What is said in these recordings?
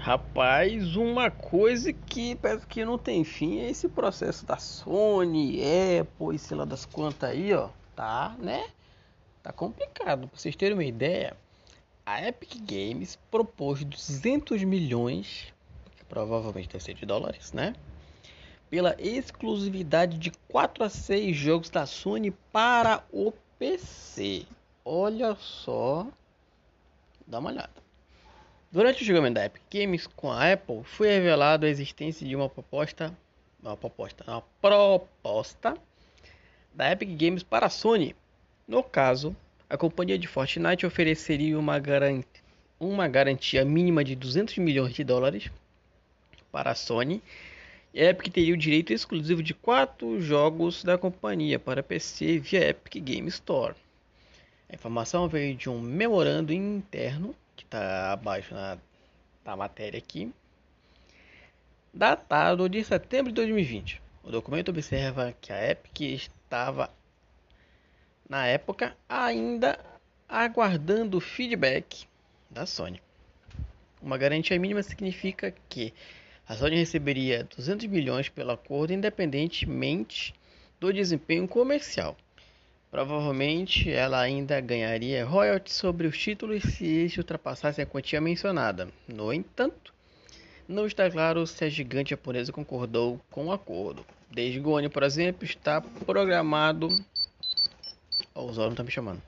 Rapaz, uma coisa que parece que não tem fim é esse processo da Sony, Apple e sei lá das quantas aí, ó. Tá, né? Tá complicado. Pra vocês terem uma ideia, a Epic Games propôs 200 milhões, que provavelmente deve ser de dólares, né? Pela exclusividade de 4 a 6 jogos da Sony para o PC. Olha só. Dá uma olhada. Durante o julgamento da Epic Games com a Apple, foi revelado a existência de uma proposta, uma proposta, uma proposta da Epic Games para a Sony. No caso, a companhia de Fortnite ofereceria uma, garantia, uma garantia mínima de 200 milhões de dólares para a Sony. E a Epic teria o direito exclusivo de quatro jogos da companhia para PC via Epic Game Store. A informação veio de um memorando interno está abaixo na, da matéria aqui, datado de setembro de 2020. O documento observa que a Epic estava, na época, ainda aguardando feedback da Sony. Uma garantia mínima significa que a Sony receberia 200 milhões pelo acordo independentemente do desempenho comercial. Provavelmente ela ainda ganharia royalties sobre os títulos se estes ultrapassassem a quantia mencionada. No entanto, não está claro se a gigante japonesa concordou com o acordo. Desde por exemplo, está programado. Oh, o Zoro está me chamando.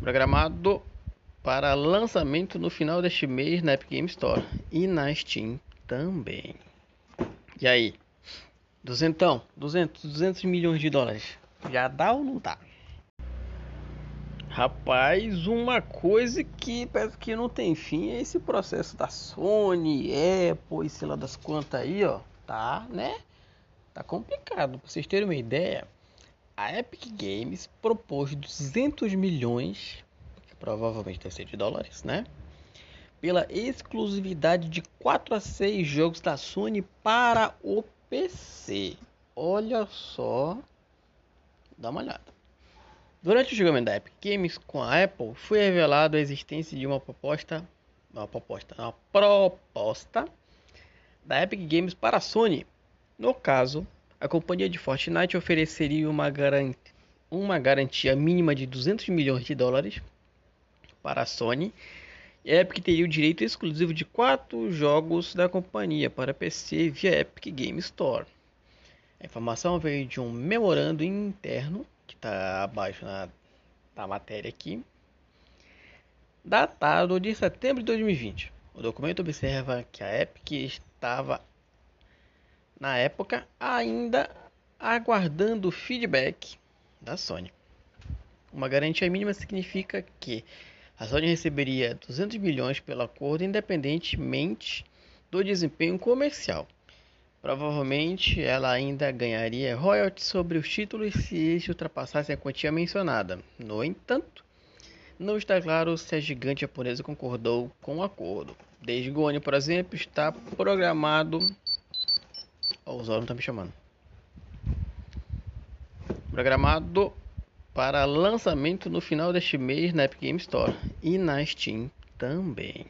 Programado para lançamento no final deste mês na Epic Game Store e na Steam também. E aí? Duzentão, 200, 200 milhões de dólares. Já dá ou não dá? Rapaz, uma coisa que parece que não tem fim é esse processo da Sony, Apple e sei lá das quantas aí, ó. Tá, né? Tá complicado. Pra vocês terem uma ideia, a Epic Games propôs 200 milhões, que provavelmente deve ser de dólares, né? Pela exclusividade de 4 a 6 jogos da Sony para o PC. Olha só. Dá uma olhada. Durante o julgamento da Epic Games com a Apple, foi revelado a existência de uma proposta, uma proposta, uma proposta da Epic Games para a Sony. No caso, a companhia de Fortnite ofereceria uma, garantia, uma garantia mínima de 200 milhões de dólares para a Sony Epic teria o direito exclusivo de quatro jogos da companhia para PC via Epic Game Store. A informação veio de um memorando interno que está abaixo na, da matéria aqui, datado de setembro de 2020. O documento observa que a Epic estava, na época, ainda aguardando feedback da Sony. Uma garantia mínima significa que a Sony receberia 200 milhões pelo acordo independentemente do desempenho comercial. Provavelmente ela ainda ganharia royalties sobre os títulos se estes ultrapassassem a quantia mencionada. No entanto, não está claro se a gigante japonesa concordou com o acordo. Desde Goni, por exemplo, está programado. Oh, o Zoro está me chamando. Programado para lançamento no final deste mês na Epic Game Store e na Steam também.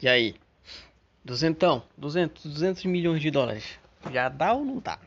E aí? Duzentão, 200, 200 milhões de dólares. Já dá ou não dá?